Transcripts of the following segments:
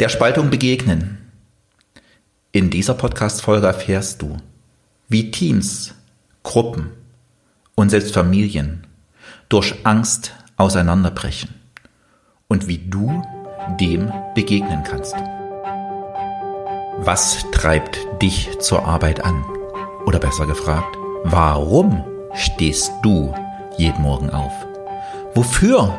Der Spaltung begegnen. In dieser Podcast-Folge erfährst du, wie Teams, Gruppen und selbst Familien durch Angst auseinanderbrechen und wie du dem begegnen kannst. Was treibt dich zur Arbeit an? Oder besser gefragt, warum stehst du jeden Morgen auf? Wofür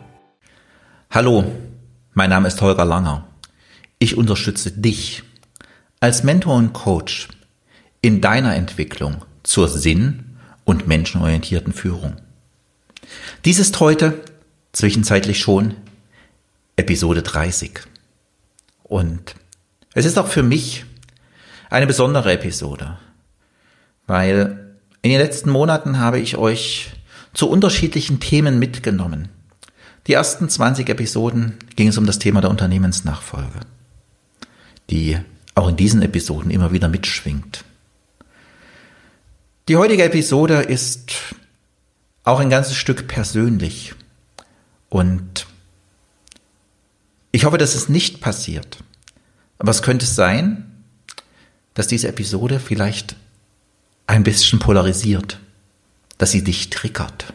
Hallo, mein Name ist Holger Langer. Ich unterstütze dich als Mentor und Coach in deiner Entwicklung zur sinn- und menschenorientierten Führung. Dies ist heute, zwischenzeitlich schon, Episode 30. Und es ist auch für mich eine besondere Episode, weil in den letzten Monaten habe ich euch zu unterschiedlichen Themen mitgenommen die ersten 20 Episoden ging es um das Thema der Unternehmensnachfolge, die auch in diesen Episoden immer wieder mitschwingt. Die heutige Episode ist auch ein ganzes Stück persönlich und ich hoffe, dass es nicht passiert. Aber es könnte sein, dass diese Episode vielleicht ein bisschen polarisiert, dass sie dich triggert,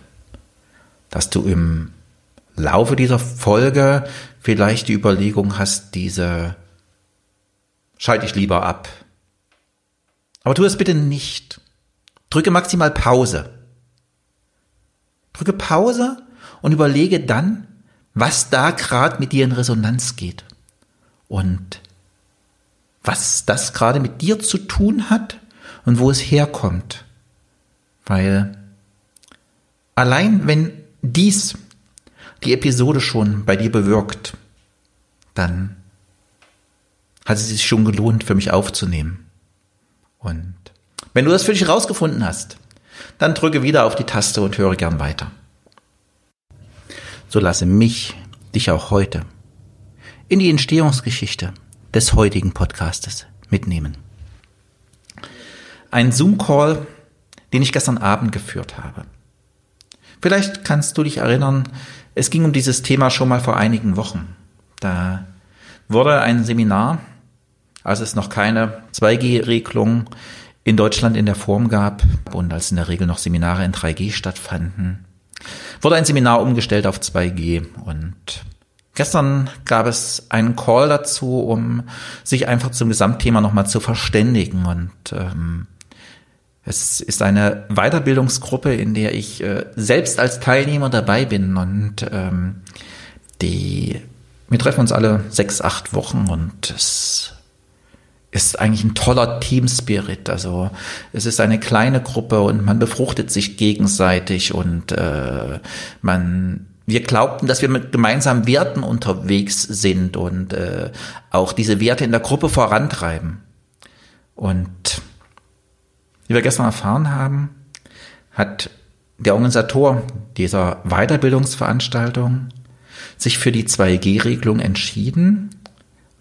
dass du im Laufe dieser Folge vielleicht die Überlegung hast, diese schalte ich lieber ab. Aber tu es bitte nicht. Drücke maximal Pause. Drücke Pause und überlege dann, was da gerade mit dir in Resonanz geht. Und was das gerade mit dir zu tun hat und wo es herkommt. Weil allein wenn dies die Episode schon bei dir bewirkt, dann hat es sich schon gelohnt, für mich aufzunehmen. Und wenn du das für dich herausgefunden hast, dann drücke wieder auf die Taste und höre gern weiter. So lasse mich dich auch heute in die Entstehungsgeschichte des heutigen Podcastes mitnehmen. Ein Zoom-Call, den ich gestern Abend geführt habe. Vielleicht kannst du dich erinnern, es ging um dieses Thema schon mal vor einigen Wochen. Da wurde ein Seminar, als es noch keine 2G-Regelung in Deutschland in der Form gab und als in der Regel noch Seminare in 3G stattfanden, wurde ein Seminar umgestellt auf 2G und Gestern gab es einen Call dazu, um sich einfach zum Gesamtthema nochmal zu verständigen. Und ähm, es ist eine Weiterbildungsgruppe, in der ich äh, selbst als Teilnehmer dabei bin und ähm, die wir treffen uns alle sechs, acht Wochen und es ist eigentlich ein toller Team-Spirit. Also es ist eine kleine Gruppe und man befruchtet sich gegenseitig und äh, man wir glaubten, dass wir mit gemeinsamen Werten unterwegs sind und äh, auch diese Werte in der Gruppe vorantreiben. Und wie wir gestern erfahren haben, hat der Organisator dieser Weiterbildungsveranstaltung sich für die 2G-Regelung entschieden,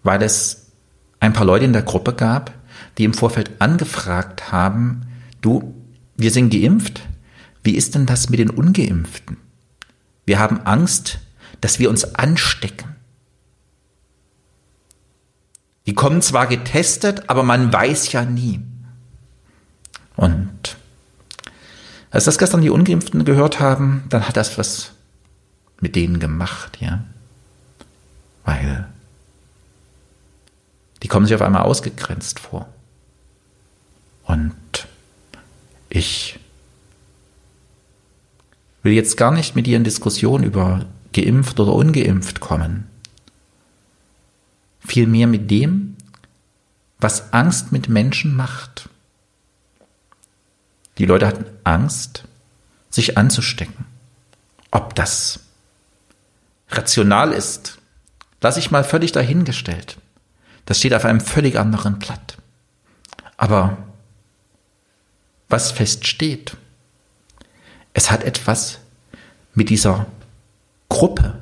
weil es ein paar Leute in der Gruppe gab, die im Vorfeld angefragt haben, du, wir sind geimpft, wie ist denn das mit den ungeimpften? Wir haben Angst, dass wir uns anstecken. Die kommen zwar getestet, aber man weiß ja nie. Und als das gestern die Ungeimpften gehört haben, dann hat das was mit denen gemacht, ja. Weil die kommen sich auf einmal ausgegrenzt vor. Und ich will jetzt gar nicht mit dir in Diskussion über geimpft oder ungeimpft kommen. Vielmehr mit dem, was Angst mit Menschen macht. Die Leute hatten Angst, sich anzustecken. Ob das rational ist, lasse ich mal völlig dahingestellt. Das steht auf einem völlig anderen Blatt. Aber was feststeht, es hat etwas mit dieser Gruppe,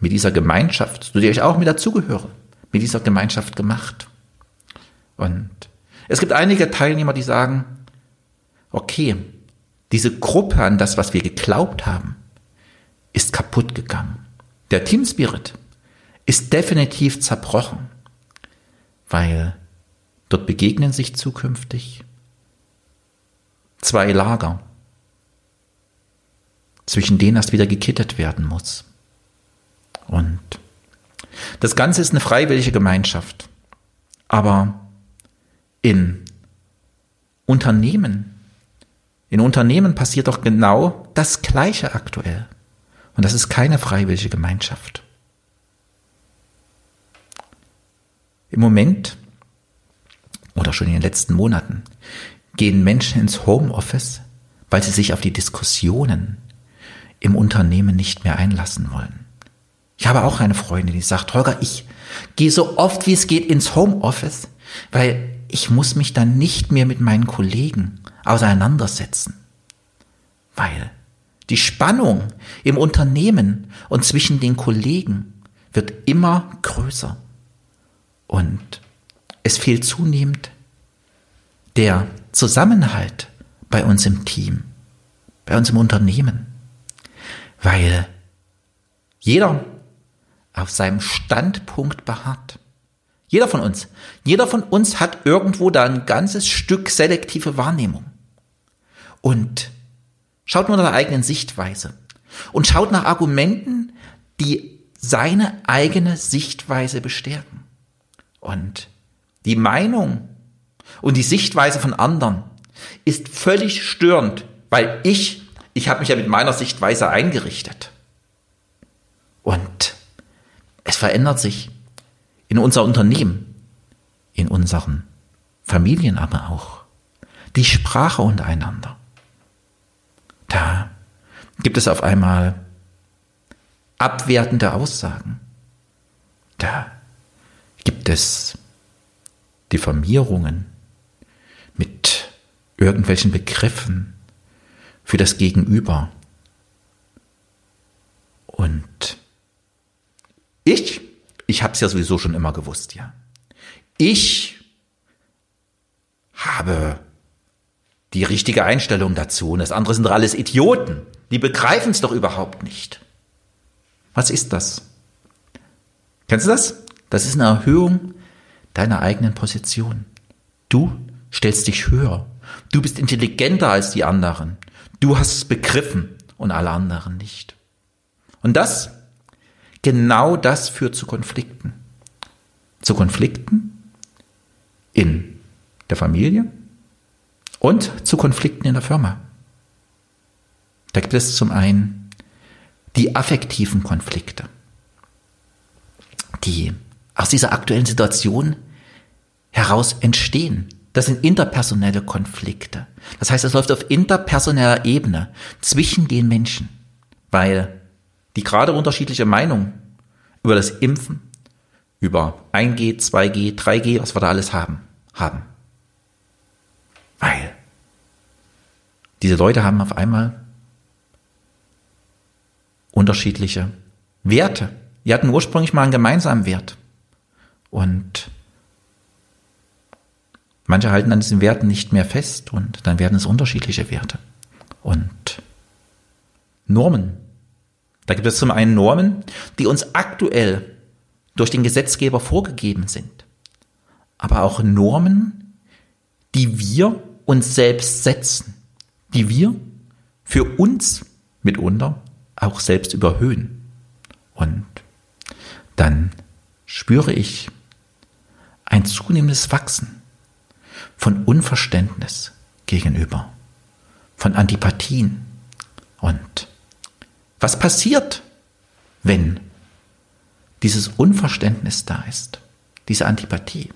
mit dieser Gemeinschaft, zu der ich auch mit dazugehöre, mit dieser Gemeinschaft gemacht. Und es gibt einige Teilnehmer, die sagen, okay, diese Gruppe an das, was wir geglaubt haben, ist kaputt gegangen. Der Team Spirit ist definitiv zerbrochen, weil dort begegnen sich zukünftig zwei Lager, zwischen denen erst wieder gekittet werden muss. Und das Ganze ist eine freiwillige Gemeinschaft. Aber in Unternehmen, in Unternehmen passiert doch genau das Gleiche aktuell. Und das ist keine freiwillige Gemeinschaft. Im Moment oder schon in den letzten Monaten gehen Menschen ins Homeoffice, weil sie sich auf die Diskussionen im Unternehmen nicht mehr einlassen wollen. Ich habe auch eine Freundin, die sagt, Holger, ich gehe so oft wie es geht ins Homeoffice, weil ich muss mich dann nicht mehr mit meinen Kollegen auseinandersetzen. Weil die Spannung im Unternehmen und zwischen den Kollegen wird immer größer. Und es fehlt zunehmend der Zusammenhalt bei uns im Team, bei uns im Unternehmen, weil jeder auf seinem Standpunkt beharrt. Jeder von uns. Jeder von uns hat irgendwo da ein ganzes Stück selektive Wahrnehmung. Und schaut nur nach der eigenen Sichtweise. Und schaut nach Argumenten, die seine eigene Sichtweise bestärken. Und die Meinung und die Sichtweise von anderen ist völlig störend, weil ich, ich habe mich ja mit meiner Sichtweise eingerichtet. Und es verändert sich in unser Unternehmen, in unseren Familien aber auch. Die Sprache untereinander. Da gibt es auf einmal abwertende Aussagen. Da gibt es Diffamierungen mit irgendwelchen Begriffen für das Gegenüber. Und ich, ich habe es ja sowieso schon immer gewusst, ja. Ich habe die richtige Einstellung dazu und das andere sind doch alles Idioten. Die begreifen es doch überhaupt nicht. Was ist das? Kennst du das? Das ist eine Erhöhung deiner eigenen Position. Du stellst dich höher. Du bist intelligenter als die anderen. Du hast es begriffen und alle anderen nicht. Und das, genau das führt zu Konflikten. Zu Konflikten in der Familie und zu Konflikten in der Firma. Da gibt es zum einen die affektiven Konflikte, die aus dieser aktuellen Situation heraus entstehen. Das sind interpersonelle Konflikte. Das heißt, es läuft auf interpersoneller Ebene zwischen den Menschen, weil die gerade unterschiedliche Meinung über das Impfen, über 1G, 2G, 3G, was wir da alles haben, haben. Weil diese Leute haben auf einmal unterschiedliche Werte. Die hatten ursprünglich mal einen gemeinsamen Wert. Und manche halten an diesen Werten nicht mehr fest und dann werden es unterschiedliche Werte. Und Normen. Da gibt es zum einen Normen, die uns aktuell durch den Gesetzgeber vorgegeben sind. Aber auch Normen, die wir uns selbst setzen, die wir für uns mitunter auch selbst überhöhen. Und dann spüre ich ein zunehmendes Wachsen von Unverständnis gegenüber, von Antipathien. Und was passiert, wenn dieses Unverständnis da ist, diese Antipathie?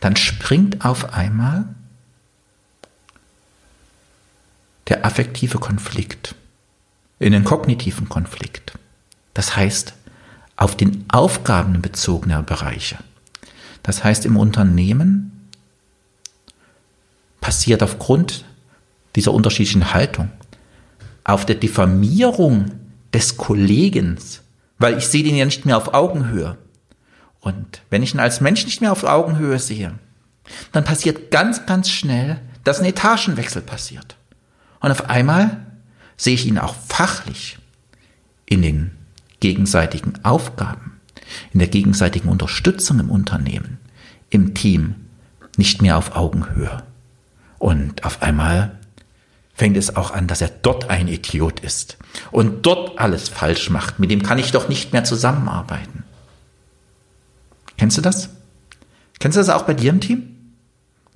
Dann springt auf einmal der affektive Konflikt in den kognitiven Konflikt. Das heißt, auf den Aufgaben bezogener Bereiche Das heißt, im Unternehmen passiert aufgrund dieser unterschiedlichen Haltung auf der Diffamierung des Kollegens, weil ich sehe den ja nicht mehr auf Augenhöhe. Und wenn ich ihn als Mensch nicht mehr auf Augenhöhe sehe, dann passiert ganz, ganz schnell, dass ein Etagenwechsel passiert. Und auf einmal sehe ich ihn auch fachlich in den gegenseitigen Aufgaben, in der gegenseitigen Unterstützung im Unternehmen, im Team nicht mehr auf Augenhöhe. Und auf einmal fängt es auch an, dass er dort ein Idiot ist und dort alles falsch macht. Mit dem kann ich doch nicht mehr zusammenarbeiten. Kennst du das? Kennst du das auch bei dir im Team?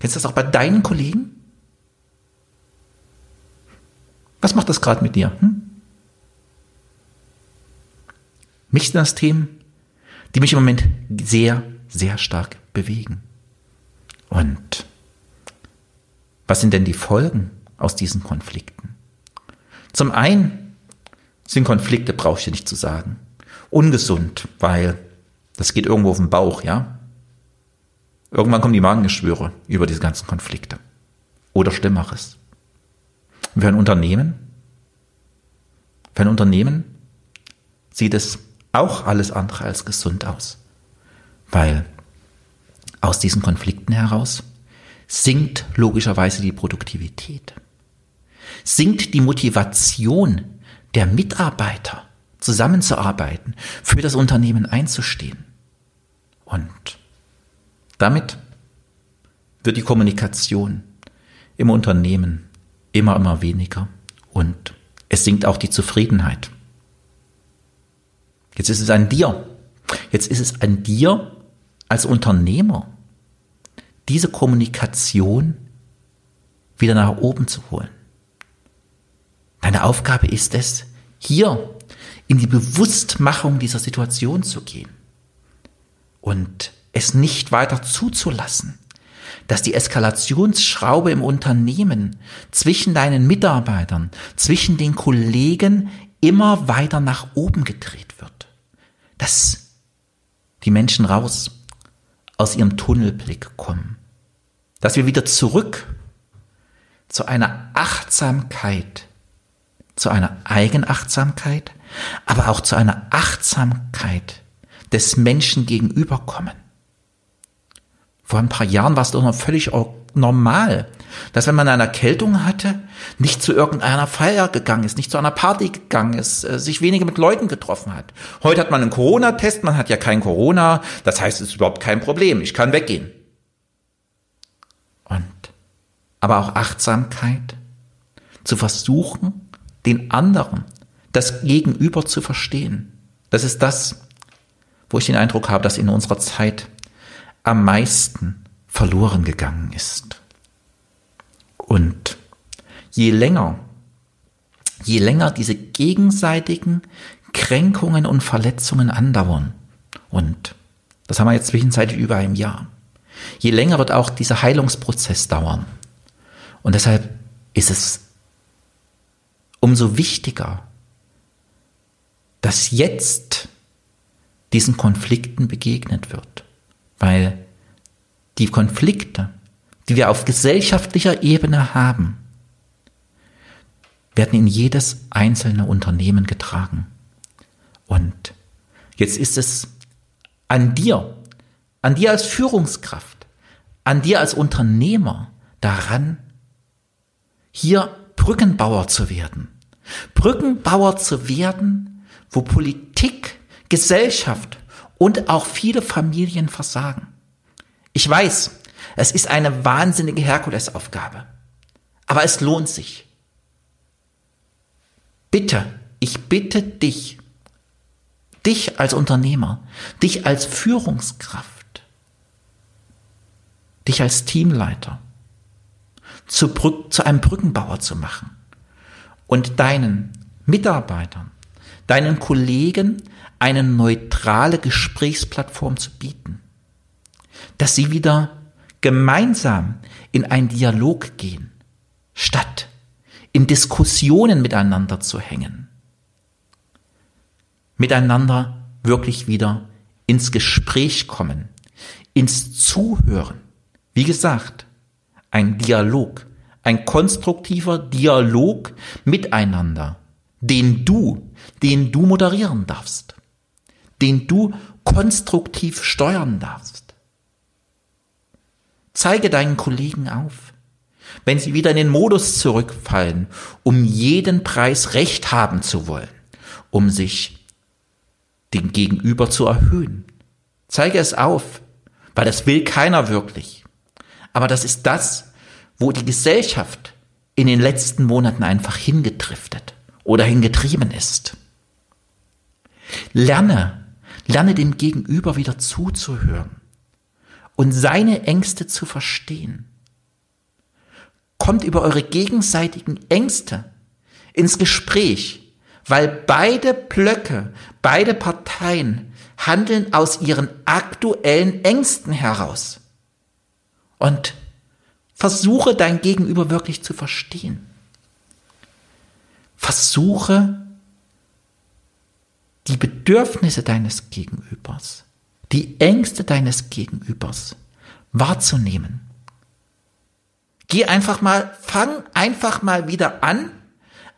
Kennst du das auch bei deinen Kollegen? Was macht das gerade mit dir? Hm? Mich sind das Themen, die mich im Moment sehr, sehr stark bewegen. Und was sind denn die Folgen aus diesen Konflikten? Zum einen sind Konflikte, brauche ich dir nicht zu sagen, ungesund, weil das geht irgendwo auf den Bauch, ja? Irgendwann kommen die Magengeschwüre über diese ganzen Konflikte. Oder Schlimmeres. Für ein Unternehmen, für ein Unternehmen sieht es auch alles andere als gesund aus. Weil aus diesen Konflikten heraus sinkt logischerweise die Produktivität, sinkt die Motivation der Mitarbeiter, zusammenzuarbeiten, für das Unternehmen einzustehen. Und damit wird die Kommunikation im Unternehmen immer, immer weniger und es sinkt auch die Zufriedenheit. Jetzt ist es an dir. Jetzt ist es an dir als Unternehmer, diese Kommunikation wieder nach oben zu holen. Deine Aufgabe ist es, hier in die Bewusstmachung dieser Situation zu gehen und es nicht weiter zuzulassen, dass die Eskalationsschraube im Unternehmen zwischen deinen Mitarbeitern, zwischen den Kollegen immer weiter nach oben gedreht wird. Dass die Menschen raus aus ihrem Tunnelblick kommen. Dass wir wieder zurück zu einer Achtsamkeit, zu einer Eigenachtsamkeit, aber auch zu einer Achtsamkeit des Menschen gegenüberkommen. Vor ein paar Jahren war es doch noch völlig normal, dass wenn man eine Erkältung hatte, nicht zu irgendeiner Feier gegangen ist, nicht zu einer Party gegangen ist, äh, sich weniger mit Leuten getroffen hat. Heute hat man einen Corona-Test, man hat ja kein Corona, das heißt, es ist überhaupt kein Problem, ich kann weggehen. Und, aber auch Achtsamkeit, zu versuchen, den anderen, das Gegenüber zu verstehen. Das ist das, wo ich den Eindruck habe, dass in unserer Zeit am meisten verloren gegangen ist. Und je länger, je länger diese gegenseitigen Kränkungen und Verletzungen andauern, und das haben wir jetzt zwischenzeitlich über ein Jahr, je länger wird auch dieser Heilungsprozess dauern. Und deshalb ist es umso wichtiger, dass jetzt diesen Konflikten begegnet wird. Weil die Konflikte, die wir auf gesellschaftlicher Ebene haben, werden in jedes einzelne Unternehmen getragen. Und jetzt ist es an dir, an dir als Führungskraft, an dir als Unternehmer daran, hier Brückenbauer zu werden. Brückenbauer zu werden, wo Politik Gesellschaft und auch viele Familien versagen. Ich weiß, es ist eine wahnsinnige Herkulesaufgabe, aber es lohnt sich. Bitte, ich bitte dich, dich als Unternehmer, dich als Führungskraft, dich als Teamleiter zu, Brück, zu einem Brückenbauer zu machen und deinen Mitarbeitern, deinen Kollegen eine neutrale Gesprächsplattform zu bieten. Dass sie wieder gemeinsam in einen Dialog gehen, statt in Diskussionen miteinander zu hängen. Miteinander wirklich wieder ins Gespräch kommen, ins Zuhören. Wie gesagt, ein Dialog, ein konstruktiver Dialog miteinander, den du, den du moderieren darfst, den du konstruktiv steuern darfst. Zeige deinen Kollegen auf, wenn sie wieder in den Modus zurückfallen, um jeden Preis Recht haben zu wollen, um sich den Gegenüber zu erhöhen. Zeige es auf, weil das will keiner wirklich. Aber das ist das, wo die Gesellschaft in den letzten Monaten einfach hingedriftet oder hingetrieben ist. Lerne, lerne dem Gegenüber wieder zuzuhören und seine Ängste zu verstehen. Kommt über eure gegenseitigen Ängste ins Gespräch, weil beide Blöcke, beide Parteien handeln aus ihren aktuellen Ängsten heraus. Und versuche dein Gegenüber wirklich zu verstehen. Versuche die Bedürfnisse deines Gegenübers, die Ängste deines Gegenübers wahrzunehmen. Geh einfach mal, fang einfach mal wieder an,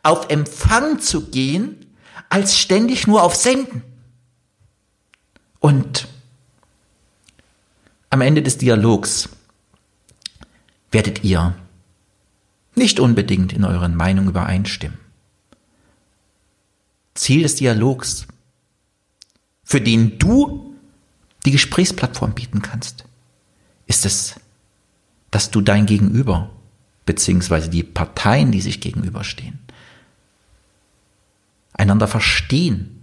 auf Empfang zu gehen, als ständig nur auf Senden. Und am Ende des Dialogs werdet ihr nicht unbedingt in euren Meinungen übereinstimmen. Ziel des Dialogs, für den du die Gesprächsplattform bieten kannst, ist es, dass du dein Gegenüber beziehungsweise die Parteien, die sich gegenüberstehen, einander verstehen,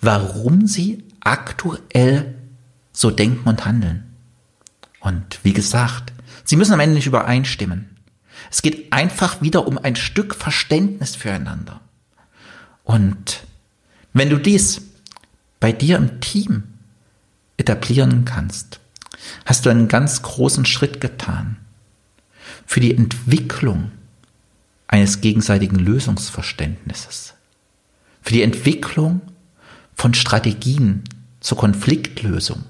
warum sie aktuell so denken und handeln. Und wie gesagt, sie müssen am Ende nicht übereinstimmen. Es geht einfach wieder um ein Stück Verständnis füreinander. Und wenn du dies bei dir im Team etablieren kannst, hast du einen ganz großen Schritt getan für die Entwicklung eines gegenseitigen Lösungsverständnisses, für die Entwicklung von Strategien zur Konfliktlösung,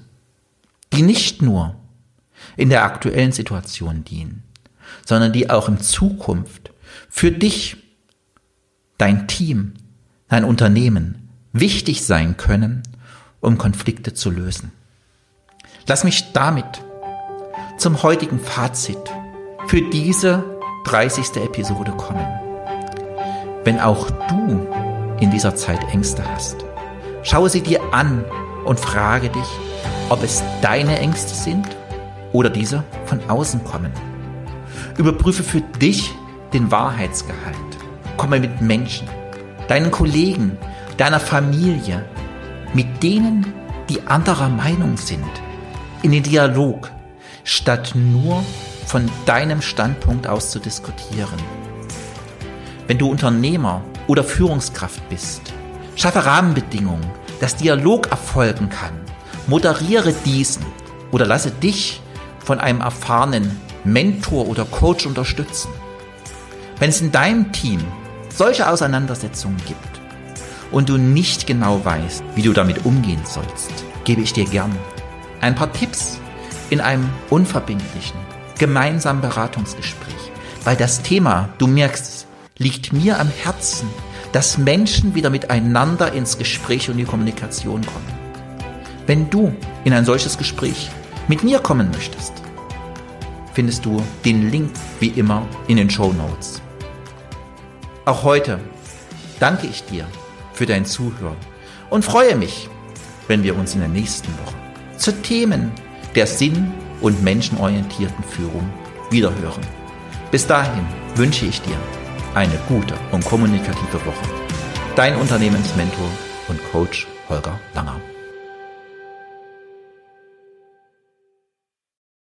die nicht nur in der aktuellen Situation dienen, sondern die auch in Zukunft für dich, dein Team, dein Unternehmen wichtig sein können, um Konflikte zu lösen. Lass mich damit zum heutigen Fazit für diese 30. Episode kommen. Wenn auch du in dieser Zeit Ängste hast, Schaue sie dir an und frage dich, ob es deine Ängste sind oder diese von außen kommen. Überprüfe für dich den Wahrheitsgehalt. Komme mit Menschen, deinen Kollegen, deiner Familie, mit denen, die anderer Meinung sind, in den Dialog, statt nur von deinem Standpunkt aus zu diskutieren. Wenn du Unternehmer oder Führungskraft bist, Schaffe Rahmenbedingungen, dass Dialog erfolgen kann. Moderiere diesen oder lasse dich von einem erfahrenen Mentor oder Coach unterstützen. Wenn es in deinem Team solche Auseinandersetzungen gibt und du nicht genau weißt, wie du damit umgehen sollst, gebe ich dir gern ein paar Tipps in einem unverbindlichen, gemeinsamen Beratungsgespräch. Weil das Thema, du merkst es, liegt mir am Herzen dass Menschen wieder miteinander ins Gespräch und die Kommunikation kommen. Wenn du in ein solches Gespräch mit mir kommen möchtest, findest du den Link wie immer in den Show Notes. Auch heute danke ich dir für dein Zuhören und freue mich, wenn wir uns in der nächsten Woche zu Themen der sinn- und menschenorientierten Führung wiederhören. Bis dahin wünsche ich dir eine gute und kommunikative Woche. Dein Unternehmensmentor und Coach Holger Langer.